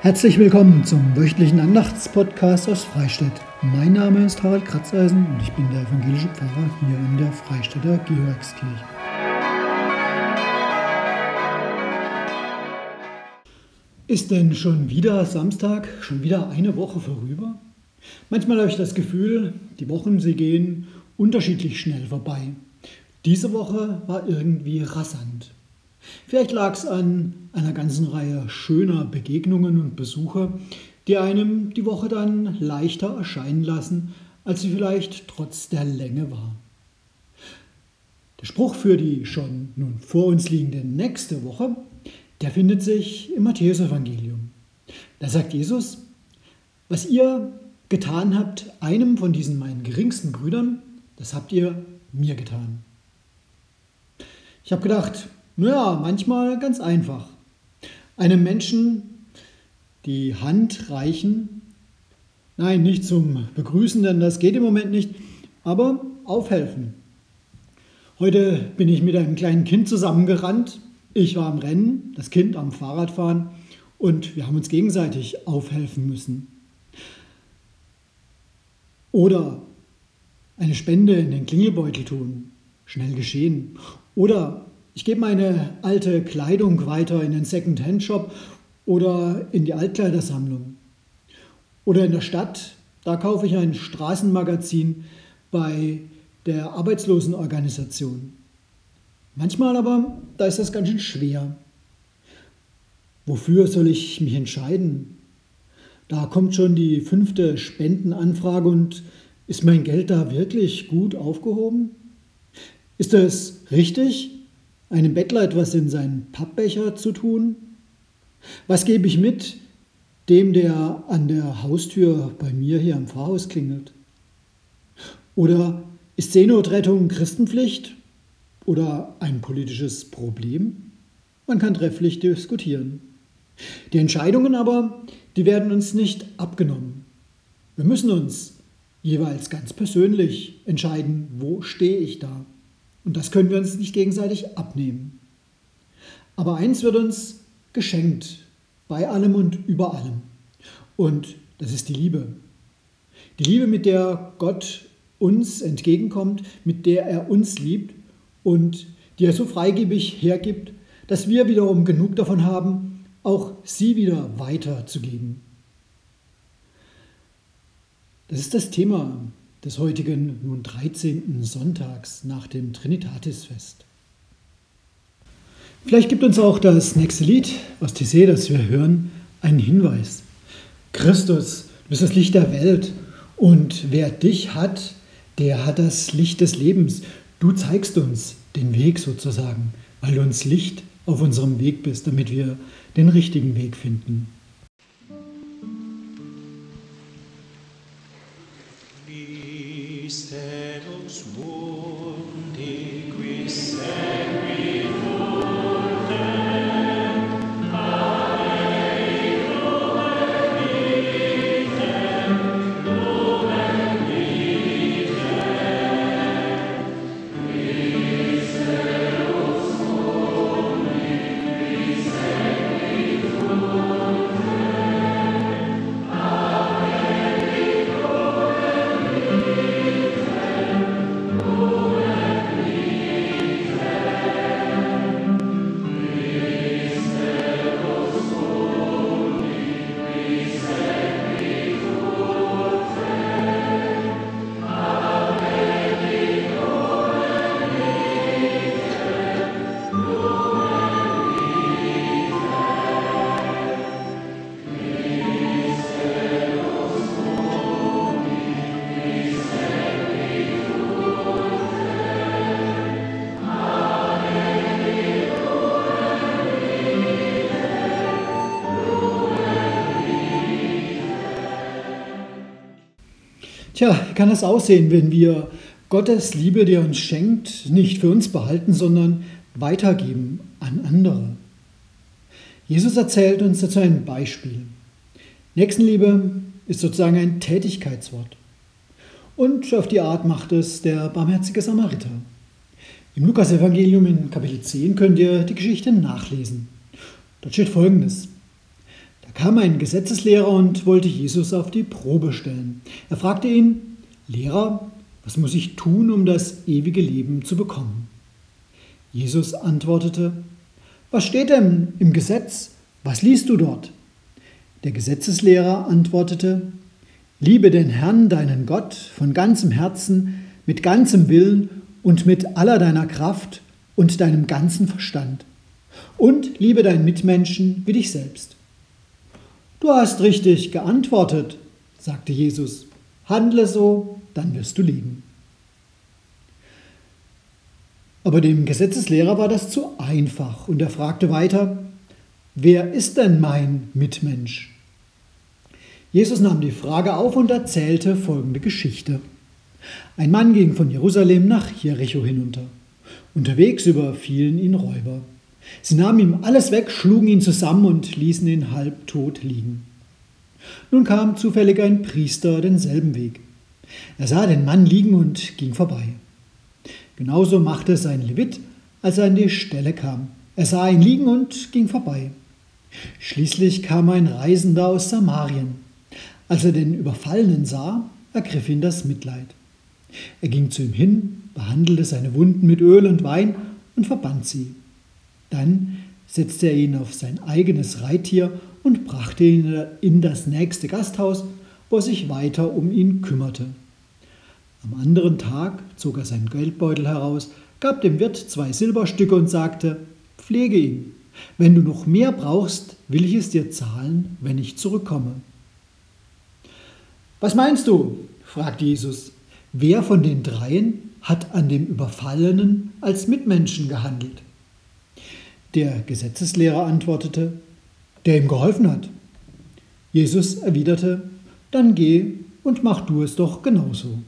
Herzlich willkommen zum wöchentlichen Andachtspodcast aus Freistadt. Mein Name ist Harald Kratzeisen und ich bin der evangelische Pfarrer hier in der Freistädter Georgskirche. Ist denn schon wieder Samstag, schon wieder eine Woche vorüber? Manchmal habe ich das Gefühl, die Wochen, sie gehen unterschiedlich schnell vorbei. Diese Woche war irgendwie rasant. Vielleicht lag es an einer ganzen Reihe schöner Begegnungen und Besuche, die einem die Woche dann leichter erscheinen lassen, als sie vielleicht trotz der Länge war. Der Spruch für die schon nun vor uns liegende nächste Woche, der findet sich im Matthäusevangelium. Da sagt Jesus, was ihr getan habt, einem von diesen meinen geringsten Brüdern, das habt ihr mir getan. Ich habe gedacht, naja, manchmal ganz einfach. Einem Menschen die Hand reichen, nein, nicht zum Begrüßen, denn das geht im Moment nicht, aber aufhelfen. Heute bin ich mit einem kleinen Kind zusammengerannt. Ich war am Rennen, das Kind am Fahrradfahren und wir haben uns gegenseitig aufhelfen müssen. Oder eine Spende in den Klingelbeutel tun, schnell geschehen. Oder ich gebe meine alte Kleidung weiter in den Second-Hand-Shop oder in die Altkleidersammlung. Oder in der Stadt, da kaufe ich ein Straßenmagazin bei der Arbeitslosenorganisation. Manchmal aber, da ist das ganz schön schwer. Wofür soll ich mich entscheiden? Da kommt schon die fünfte Spendenanfrage und ist mein Geld da wirklich gut aufgehoben? Ist es richtig, einem Bettler etwas in seinen Pappbecher zu tun? Was gebe ich mit dem, der an der Haustür bei mir hier im Pfarrhaus klingelt? Oder ist Seenotrettung Christenpflicht oder ein politisches Problem? Man kann trefflich diskutieren. Die Entscheidungen aber, die werden uns nicht abgenommen. Wir müssen uns jeweils ganz persönlich entscheiden, wo stehe ich da. Und das können wir uns nicht gegenseitig abnehmen. Aber eins wird uns geschenkt, bei allem und über allem. Und das ist die Liebe. Die Liebe, mit der Gott uns entgegenkommt, mit der er uns liebt und die er so freigebig hergibt, dass wir wiederum genug davon haben, auch sie wieder weiterzugeben. Das ist das Thema des heutigen nun 13. Sonntags nach dem Trinitatisfest. Vielleicht gibt uns auch das nächste Lied aus Tissé, das wir hören, einen Hinweis. Christus, du bist das Licht der Welt und wer dich hat, der hat das Licht des Lebens. Du zeigst uns den Weg sozusagen, weil du uns Licht auf unserem Weg bist, damit wir den richtigen Weg finden. Tja, kann das aussehen, wenn wir Gottes Liebe, die er uns schenkt, nicht für uns behalten, sondern weitergeben an andere? Jesus erzählt uns dazu ein Beispiel. Nächstenliebe ist sozusagen ein Tätigkeitswort. Und auf die Art macht es der barmherzige Samariter. Im Lukas-Evangelium in Kapitel 10 könnt ihr die Geschichte nachlesen. Dort steht folgendes: kam ein Gesetzeslehrer und wollte Jesus auf die Probe stellen. Er fragte ihn, Lehrer, was muss ich tun, um das ewige Leben zu bekommen? Jesus antwortete, Was steht denn im Gesetz? Was liest du dort? Der Gesetzeslehrer antwortete, Liebe den Herrn, deinen Gott, von ganzem Herzen, mit ganzem Willen und mit aller deiner Kraft und deinem ganzen Verstand. Und liebe deinen Mitmenschen wie dich selbst. Du hast richtig geantwortet, sagte Jesus. Handle so, dann wirst du leben. Aber dem Gesetzeslehrer war das zu einfach und er fragte weiter, wer ist denn mein Mitmensch? Jesus nahm die Frage auf und erzählte folgende Geschichte. Ein Mann ging von Jerusalem nach Jericho hinunter. Unterwegs überfielen ihn Räuber. Sie nahmen ihm alles weg, schlugen ihn zusammen und ließen ihn halbtot liegen. Nun kam zufällig ein Priester denselben Weg. Er sah den Mann liegen und ging vorbei. Genauso machte es ein Levit, als er an die Stelle kam. Er sah ihn liegen und ging vorbei. Schließlich kam ein Reisender aus Samarien. Als er den Überfallenen sah, ergriff ihn das Mitleid. Er ging zu ihm hin, behandelte seine Wunden mit Öl und Wein und verband sie. Dann setzte er ihn auf sein eigenes Reittier und brachte ihn in das nächste Gasthaus, wo er sich weiter um ihn kümmerte. Am anderen Tag zog er seinen Geldbeutel heraus, gab dem Wirt zwei Silberstücke und sagte, Pflege ihn. Wenn du noch mehr brauchst, will ich es dir zahlen, wenn ich zurückkomme. Was meinst du? fragte Jesus. Wer von den dreien hat an dem Überfallenen als Mitmenschen gehandelt? Der Gesetzeslehrer antwortete, der ihm geholfen hat. Jesus erwiderte, dann geh und mach du es doch genauso.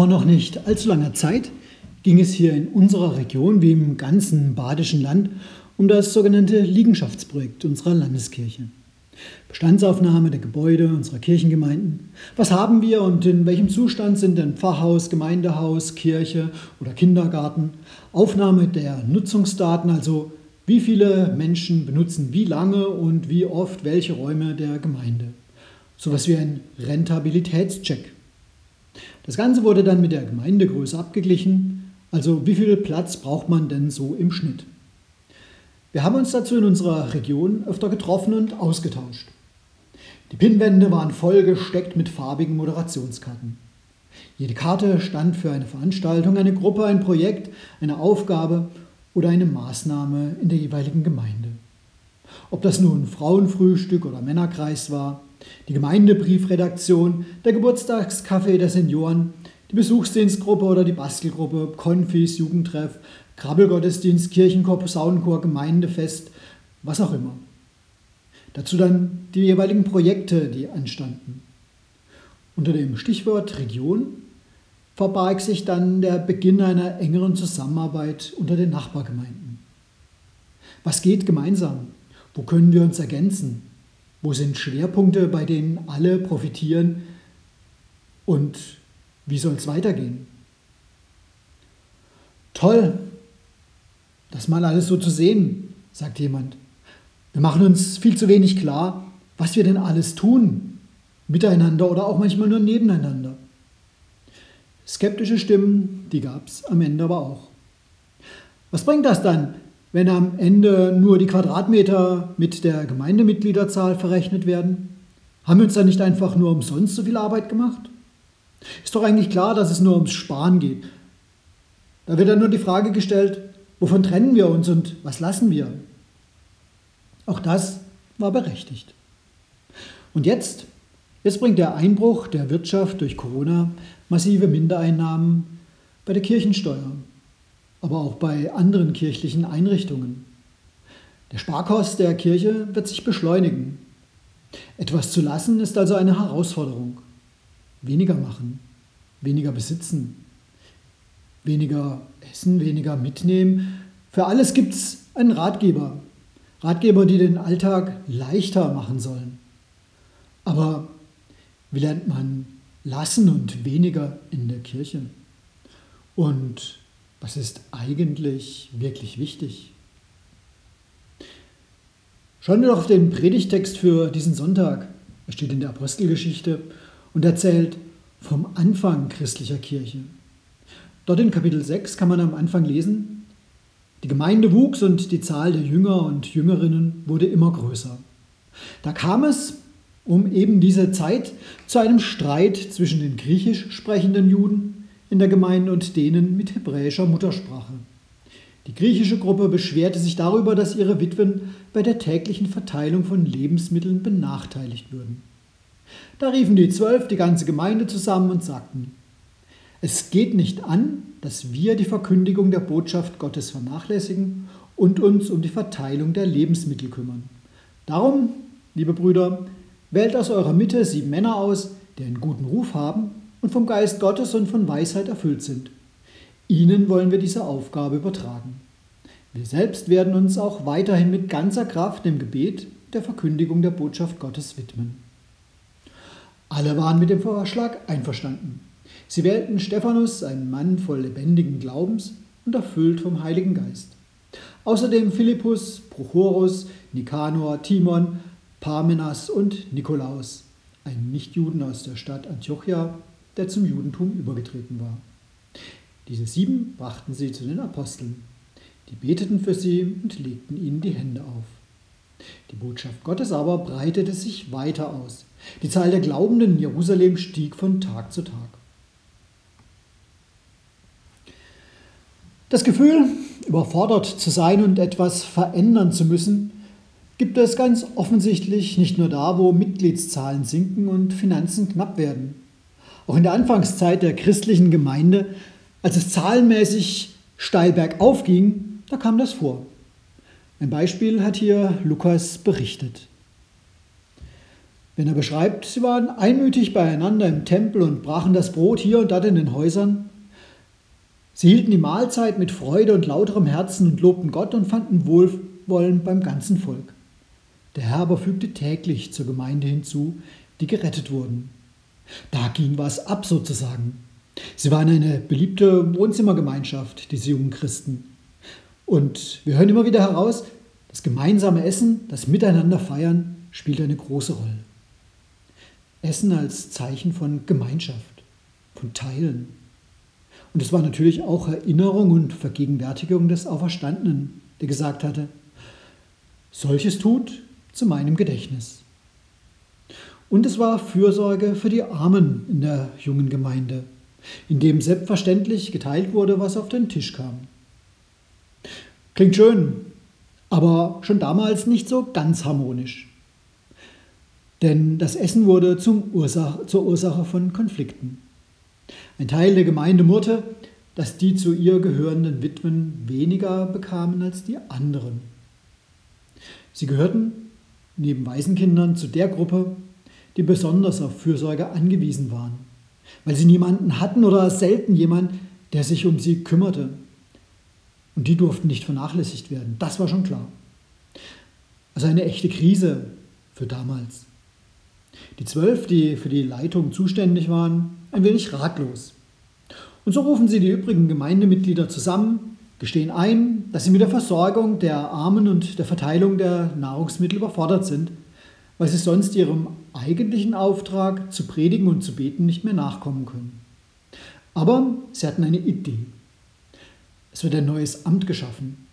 Vor noch nicht allzu langer Zeit ging es hier in unserer Region wie im ganzen badischen Land um das sogenannte Liegenschaftsprojekt unserer Landeskirche. Bestandsaufnahme der Gebäude unserer Kirchengemeinden. Was haben wir und in welchem Zustand sind denn Pfarrhaus, Gemeindehaus, Kirche oder Kindergarten? Aufnahme der Nutzungsdaten, also wie viele Menschen benutzen wie lange und wie oft welche Räume der Gemeinde. So etwas wie ein Rentabilitätscheck. Das Ganze wurde dann mit der Gemeindegröße abgeglichen, also wie viel Platz braucht man denn so im Schnitt. Wir haben uns dazu in unserer Region öfter getroffen und ausgetauscht. Die Pinnwände waren voll gesteckt mit farbigen Moderationskarten. Jede Karte stand für eine Veranstaltung, eine Gruppe, ein Projekt, eine Aufgabe oder eine Maßnahme in der jeweiligen Gemeinde. Ob das nun Frauenfrühstück oder Männerkreis war, die Gemeindebriefredaktion, der Geburtstagscafé der Senioren, die Besuchsdienstgruppe oder die Bastelgruppe, Konfis, Jugendtreff, Krabbelgottesdienst, Kirchenchor, Posaunenchor, Gemeindefest, was auch immer. Dazu dann die jeweiligen Projekte, die anstanden. Unter dem Stichwort Region verbarg sich dann der Beginn einer engeren Zusammenarbeit unter den Nachbargemeinden. Was geht gemeinsam? Wo können wir uns ergänzen? Wo sind Schwerpunkte, bei denen alle profitieren? Und wie soll es weitergehen? Toll, das mal alles so zu sehen, sagt jemand. Wir machen uns viel zu wenig klar, was wir denn alles tun, miteinander oder auch manchmal nur nebeneinander. Skeptische Stimmen, die gab es am Ende aber auch. Was bringt das dann, wenn am Ende nur die Quadratmeter mit der Gemeindemitgliederzahl verrechnet werden? Haben wir uns dann nicht einfach nur umsonst so viel Arbeit gemacht? Ist doch eigentlich klar, dass es nur ums Sparen geht. Da wird dann nur die Frage gestellt, wovon trennen wir uns und was lassen wir? Auch das war berechtigt. Und jetzt, jetzt bringt der Einbruch der Wirtschaft durch Corona massive Mindereinnahmen bei der Kirchensteuer, aber auch bei anderen kirchlichen Einrichtungen. Der Sparkost der Kirche wird sich beschleunigen. Etwas zu lassen ist also eine Herausforderung. Weniger machen, weniger besitzen, weniger essen, weniger mitnehmen. Für alles gibt es einen Ratgeber. Ratgeber, die den Alltag leichter machen sollen. Aber wie lernt man lassen und weniger in der Kirche? Und was ist eigentlich wirklich wichtig? Schauen wir doch auf den Predigtext für diesen Sonntag. Er steht in der Apostelgeschichte und erzählt vom Anfang christlicher Kirche. Dort in Kapitel 6 kann man am Anfang lesen, die Gemeinde wuchs und die Zahl der Jünger und Jüngerinnen wurde immer größer. Da kam es um eben diese Zeit zu einem Streit zwischen den griechisch sprechenden Juden in der Gemeinde und denen mit hebräischer Muttersprache. Die griechische Gruppe beschwerte sich darüber, dass ihre Witwen bei der täglichen Verteilung von Lebensmitteln benachteiligt würden. Da riefen die Zwölf die ganze Gemeinde zusammen und sagten, es geht nicht an, dass wir die Verkündigung der Botschaft Gottes vernachlässigen und uns um die Verteilung der Lebensmittel kümmern. Darum, liebe Brüder, Wählt aus eurer Mitte sieben Männer aus, die einen guten Ruf haben und vom Geist Gottes und von Weisheit erfüllt sind. Ihnen wollen wir diese Aufgabe übertragen. Wir selbst werden uns auch weiterhin mit ganzer Kraft dem Gebet der Verkündigung der Botschaft Gottes widmen. Alle waren mit dem Vorschlag einverstanden. Sie wählten Stephanus, einen Mann voll lebendigen Glaubens und erfüllt vom Heiligen Geist. Außerdem Philippus, Prochorus, Nikanor, Timon, Parmenas und Nikolaus, ein Nichtjuden aus der Stadt Antiochia, der zum Judentum übergetreten war. Diese sieben brachten sie zu den Aposteln. Die beteten für sie und legten ihnen die Hände auf. Die Botschaft Gottes aber breitete sich weiter aus. Die Zahl der Glaubenden in Jerusalem stieg von Tag zu Tag. Das Gefühl, überfordert zu sein und etwas verändern zu müssen, gibt es ganz offensichtlich nicht nur da, wo Mitgliedszahlen sinken und Finanzen knapp werden. Auch in der Anfangszeit der christlichen Gemeinde, als es zahlenmäßig steil bergauf ging, da kam das vor. Ein Beispiel hat hier Lukas berichtet. Wenn er beschreibt, sie waren einmütig beieinander im Tempel und brachen das Brot hier und dort in den Häusern. Sie hielten die Mahlzeit mit Freude und lauterem Herzen und lobten Gott und fanden Wohlwollen beim ganzen Volk. Der Herr aber fügte täglich zur Gemeinde hinzu, die gerettet wurden. Da ging was ab sozusagen. Sie waren eine beliebte Wohnzimmergemeinschaft, diese jungen Christen. Und wir hören immer wieder heraus, das gemeinsame Essen, das Miteinander feiern, spielt eine große Rolle. Essen als Zeichen von Gemeinschaft, von Teilen. Und es war natürlich auch Erinnerung und Vergegenwärtigung des Auferstandenen, der gesagt hatte, solches tut, zu meinem Gedächtnis. Und es war Fürsorge für die Armen in der jungen Gemeinde, in dem selbstverständlich geteilt wurde, was auf den Tisch kam. Klingt schön, aber schon damals nicht so ganz harmonisch. Denn das Essen wurde Ursache, zur Ursache von Konflikten. Ein Teil der Gemeinde murrte, dass die zu ihr gehörenden Witwen weniger bekamen als die anderen. Sie gehörten neben Waisenkindern zu der Gruppe, die besonders auf Fürsorge angewiesen waren, weil sie niemanden hatten oder selten jemand, der sich um sie kümmerte. Und die durften nicht vernachlässigt werden, das war schon klar. Also eine echte Krise für damals. Die zwölf, die für die Leitung zuständig waren, ein wenig ratlos. Und so rufen sie die übrigen Gemeindemitglieder zusammen, gestehen ein, dass sie mit der Versorgung der Armen und der Verteilung der Nahrungsmittel überfordert sind, weil sie sonst ihrem eigentlichen Auftrag zu predigen und zu beten nicht mehr nachkommen können. Aber sie hatten eine Idee. Es wird ein neues Amt geschaffen.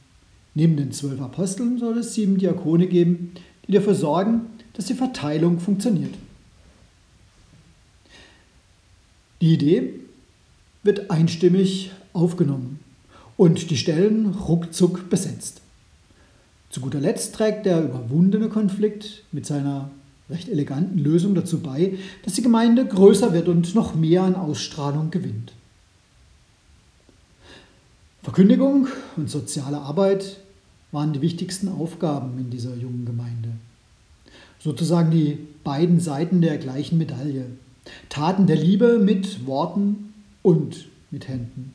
Neben den zwölf Aposteln soll es sieben Diakone geben, die dafür sorgen, dass die Verteilung funktioniert. Die Idee wird einstimmig aufgenommen und die Stellen ruckzuck besetzt. Zu guter Letzt trägt der überwundene Konflikt mit seiner recht eleganten Lösung dazu bei, dass die Gemeinde größer wird und noch mehr an Ausstrahlung gewinnt. Verkündigung und soziale Arbeit waren die wichtigsten Aufgaben in dieser jungen Gemeinde. Sozusagen die beiden Seiten der gleichen Medaille. Taten der Liebe mit Worten und mit Händen.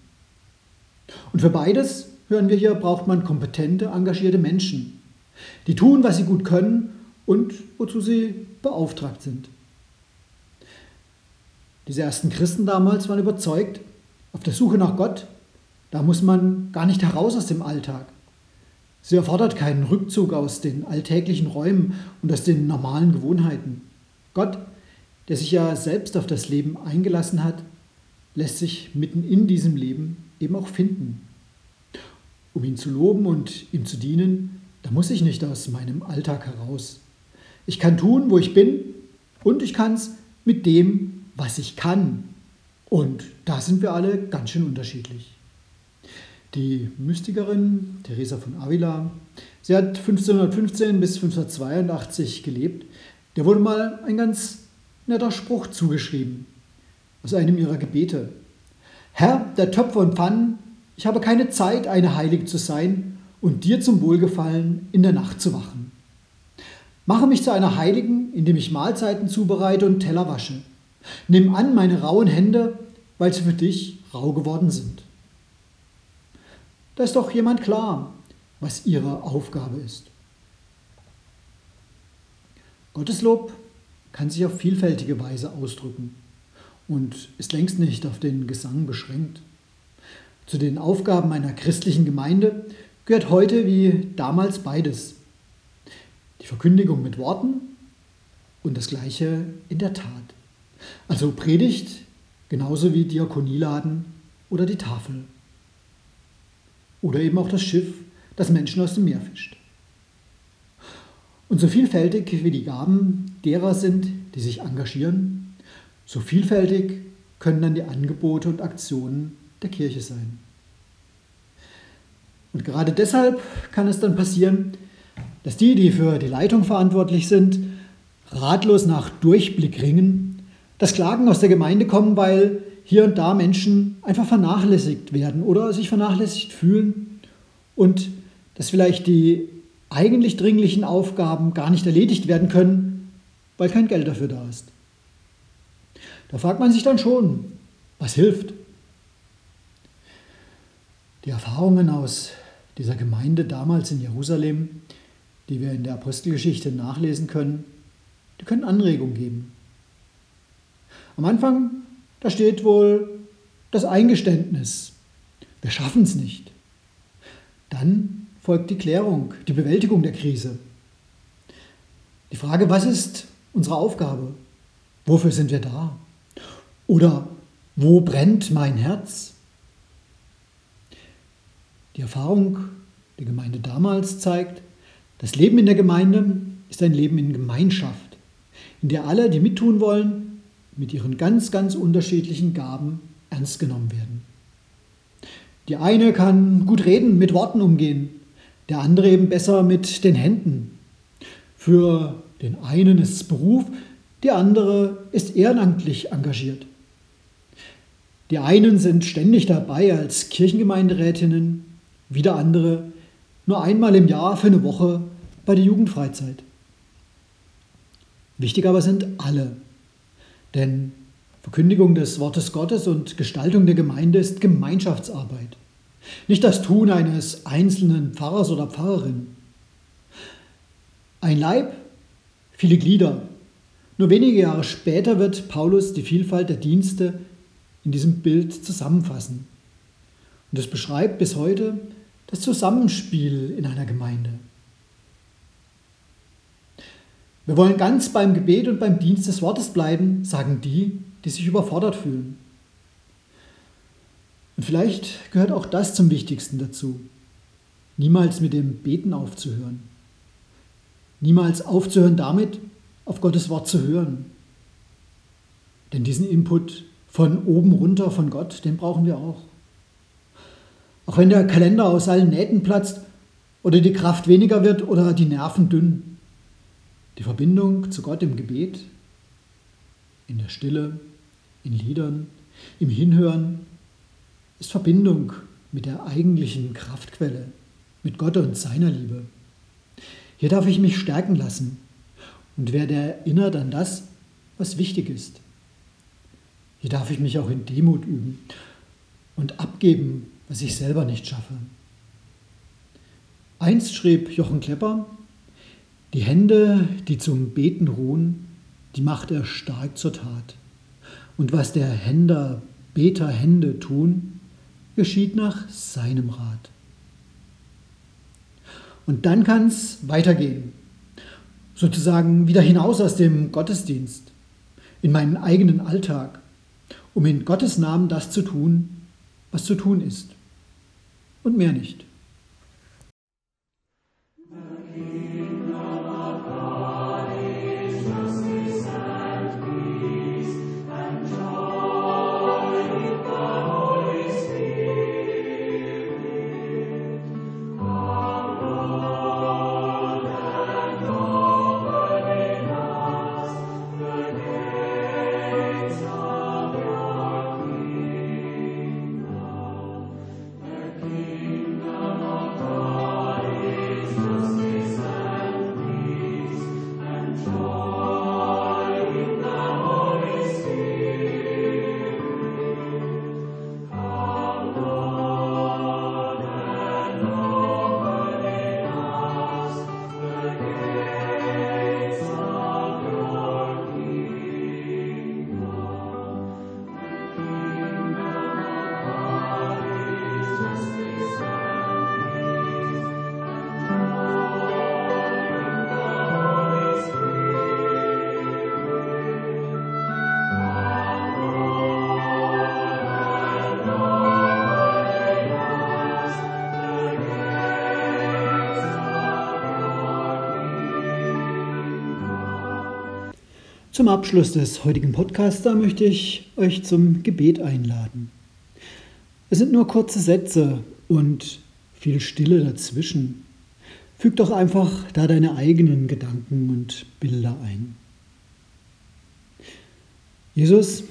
Und für beides, hören wir hier, braucht man kompetente, engagierte Menschen, die tun, was sie gut können und wozu sie beauftragt sind. Diese ersten Christen damals waren überzeugt, auf der Suche nach Gott, da muss man gar nicht heraus aus dem Alltag. Sie erfordert keinen Rückzug aus den alltäglichen Räumen und aus den normalen Gewohnheiten. Gott, der sich ja selbst auf das Leben eingelassen hat, lässt sich mitten in diesem Leben eben auch finden. Um ihn zu loben und ihm zu dienen, da muss ich nicht aus meinem Alltag heraus. Ich kann tun, wo ich bin und ich kann es mit dem, was ich kann. Und da sind wir alle ganz schön unterschiedlich. Die Mystikerin Teresa von Avila, sie hat 1515 bis 1582 gelebt. Der wurde mal ein ganz netter Spruch zugeschrieben aus einem ihrer Gebete. Herr der Töpfer und Pfannen, ich habe keine Zeit, eine Heilige zu sein und dir zum Wohlgefallen in der Nacht zu wachen. Mache mich zu einer Heiligen, indem ich Mahlzeiten zubereite und Teller wasche. Nimm an meine rauen Hände, weil sie für dich rau geworden sind. Da ist doch jemand klar, was ihre Aufgabe ist. Gotteslob kann sich auf vielfältige Weise ausdrücken und ist längst nicht auf den Gesang beschränkt. Zu den Aufgaben einer christlichen Gemeinde gehört heute wie damals beides. Die Verkündigung mit Worten und das gleiche in der Tat. Also Predigt genauso wie Diakonieladen oder die Tafel. Oder eben auch das Schiff, das Menschen aus dem Meer fischt. Und so vielfältig wie die Gaben derer sind, die sich engagieren, so vielfältig können dann die Angebote und Aktionen der Kirche sein. Und gerade deshalb kann es dann passieren, dass die, die für die Leitung verantwortlich sind, ratlos nach Durchblick ringen, dass Klagen aus der Gemeinde kommen, weil hier und da Menschen einfach vernachlässigt werden oder sich vernachlässigt fühlen und dass vielleicht die eigentlich dringlichen Aufgaben gar nicht erledigt werden können, weil kein Geld dafür da ist. Da fragt man sich dann schon, was hilft? Die Erfahrungen aus dieser Gemeinde damals in Jerusalem, die wir in der Apostelgeschichte nachlesen können, die können Anregung geben. Am Anfang, da steht wohl das Eingeständnis. Wir schaffen es nicht. Dann folgt die Klärung, die Bewältigung der Krise. Die Frage, was ist unsere Aufgabe? Wofür sind wir da? Oder wo brennt mein Herz? Die Erfahrung der Gemeinde damals zeigt, das Leben in der Gemeinde ist ein Leben in Gemeinschaft, in der alle, die mittun wollen, mit ihren ganz, ganz unterschiedlichen Gaben ernst genommen werden. Die eine kann gut reden, mit Worten umgehen, der andere eben besser mit den Händen. Für den einen ist es Beruf, die andere ist ehrenamtlich engagiert. Die einen sind ständig dabei als Kirchengemeinderätinnen, wieder andere nur einmal im Jahr für eine Woche bei der Jugendfreizeit. Wichtig aber sind alle, denn Verkündigung des Wortes Gottes und Gestaltung der Gemeinde ist Gemeinschaftsarbeit, nicht das Tun eines einzelnen Pfarrers oder Pfarrerin. Ein Leib, viele Glieder. Nur wenige Jahre später wird Paulus die Vielfalt der Dienste in diesem Bild zusammenfassen. Und es beschreibt bis heute das Zusammenspiel in einer Gemeinde. Wir wollen ganz beim Gebet und beim Dienst des Wortes bleiben, sagen die, die sich überfordert fühlen. Und vielleicht gehört auch das zum Wichtigsten dazu. Niemals mit dem Beten aufzuhören. Niemals aufzuhören damit, auf Gottes Wort zu hören. Denn diesen Input von oben runter von Gott, den brauchen wir auch. Auch wenn der Kalender aus allen Nähten platzt oder die Kraft weniger wird oder die Nerven dünn. Die Verbindung zu Gott im Gebet, in der Stille, in Liedern, im Hinhören ist Verbindung mit der eigentlichen Kraftquelle, mit Gott und seiner Liebe. Hier darf ich mich stärken lassen und werde erinnert an das, was wichtig ist. Hier darf ich mich auch in Demut üben und abgeben, was ich selber nicht schaffe. Einst schrieb Jochen Klepper, die Hände, die zum Beten ruhen, die macht er stark zur Tat. Und was der Händer, Beter Hände tun, geschieht nach seinem Rat. Und dann kann es weitergehen, sozusagen wieder hinaus aus dem Gottesdienst, in meinen eigenen Alltag, um in Gottes Namen das zu tun, was zu tun ist. Und mehr nicht. Zum Abschluss des heutigen Podcasts möchte ich euch zum Gebet einladen. Es sind nur kurze Sätze und viel Stille dazwischen. Füg doch einfach da deine eigenen Gedanken und Bilder ein. Jesus,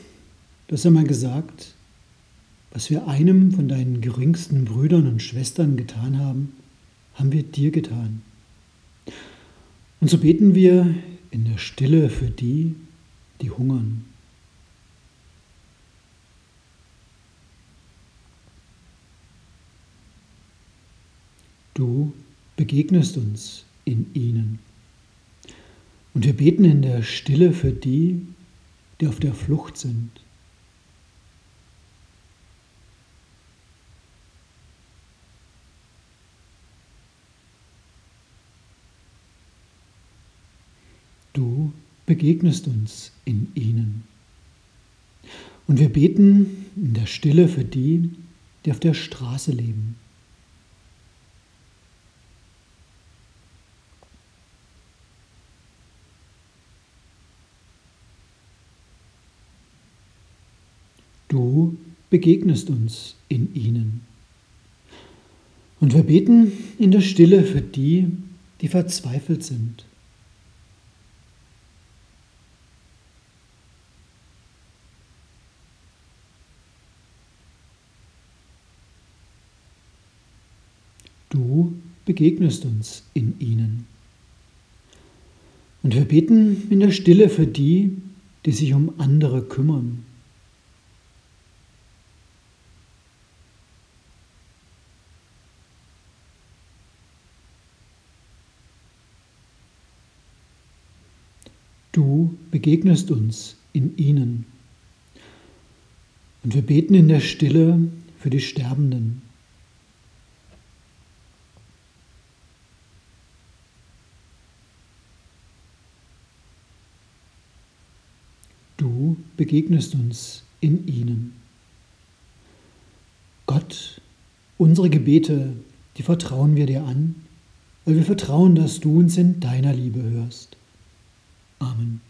du hast einmal gesagt, was wir einem von deinen geringsten Brüdern und Schwestern getan haben, haben wir dir getan. Und so beten wir in der Stille für die, die hungern. Du begegnest uns in ihnen. Und wir beten in der Stille für die, die auf der Flucht sind. Du begegnest uns in ihnen. Und wir beten in der Stille für die, die auf der Straße leben. Du begegnest uns in ihnen. Und wir beten in der Stille für die, die verzweifelt sind. Du begegnest uns in ihnen. Und wir beten in der Stille für die, die sich um andere kümmern. Du begegnest uns in ihnen. Und wir beten in der Stille für die Sterbenden. du begegnest uns in ihnen. Gott, unsere Gebete, die vertrauen wir dir an, weil wir vertrauen, dass du uns in deiner Liebe hörst. Amen.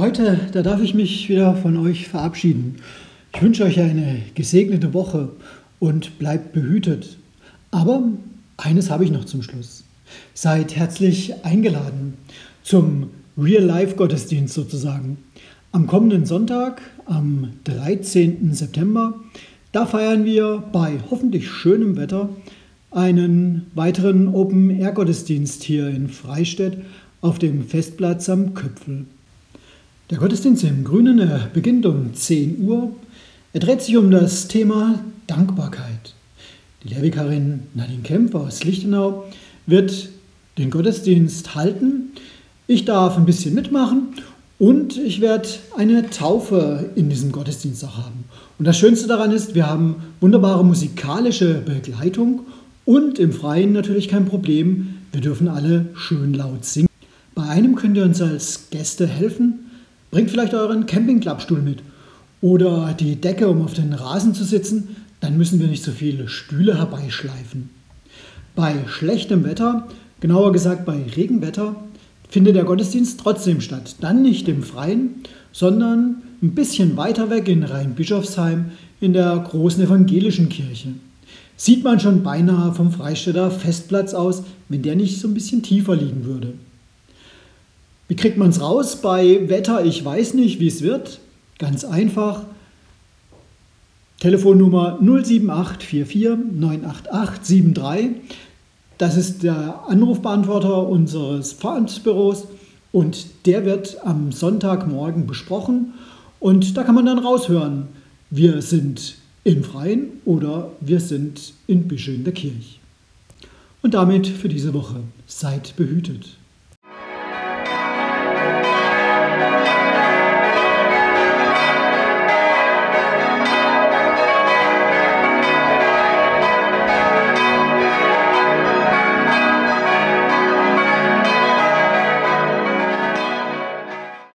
Heute, da darf ich mich wieder von euch verabschieden. Ich wünsche euch eine gesegnete Woche und bleibt behütet. Aber eines habe ich noch zum Schluss. Seid herzlich eingeladen zum Real-Life-Gottesdienst sozusagen. Am kommenden Sonntag, am 13. September, da feiern wir bei hoffentlich schönem Wetter einen weiteren Open-Air-Gottesdienst hier in Freistädt auf dem Festplatz am Köpfel. Der Gottesdienst im Grünen er beginnt um 10 Uhr. Er dreht sich um das Thema Dankbarkeit. Die Lehrvikarin Nadine Kempf aus Lichtenau wird den Gottesdienst halten. Ich darf ein bisschen mitmachen und ich werde eine Taufe in diesem Gottesdienst auch haben. Und das Schönste daran ist, wir haben wunderbare musikalische Begleitung und im Freien natürlich kein Problem. Wir dürfen alle schön laut singen. Bei einem könnt ihr uns als Gäste helfen. Bringt vielleicht euren Campingklappstuhl mit oder die Decke, um auf den Rasen zu sitzen, dann müssen wir nicht so viele Stühle herbeischleifen. Bei schlechtem Wetter, genauer gesagt bei Regenwetter, findet der Gottesdienst trotzdem statt. Dann nicht im Freien, sondern ein bisschen weiter weg in Rheinbischofsheim in der großen evangelischen Kirche. Sieht man schon beinahe vom Freistädter Festplatz aus, wenn der nicht so ein bisschen tiefer liegen würde. Wie kriegt man es raus bei Wetter? Ich weiß nicht, wie es wird. Ganz einfach. Telefonnummer 07844 988 73. Das ist der Anrufbeantworter unseres Pfarramtsbüros und der wird am Sonntagmorgen besprochen und da kann man dann raushören, wir sind im Freien oder wir sind in Büsche in der Kirche. Und damit für diese Woche seid behütet.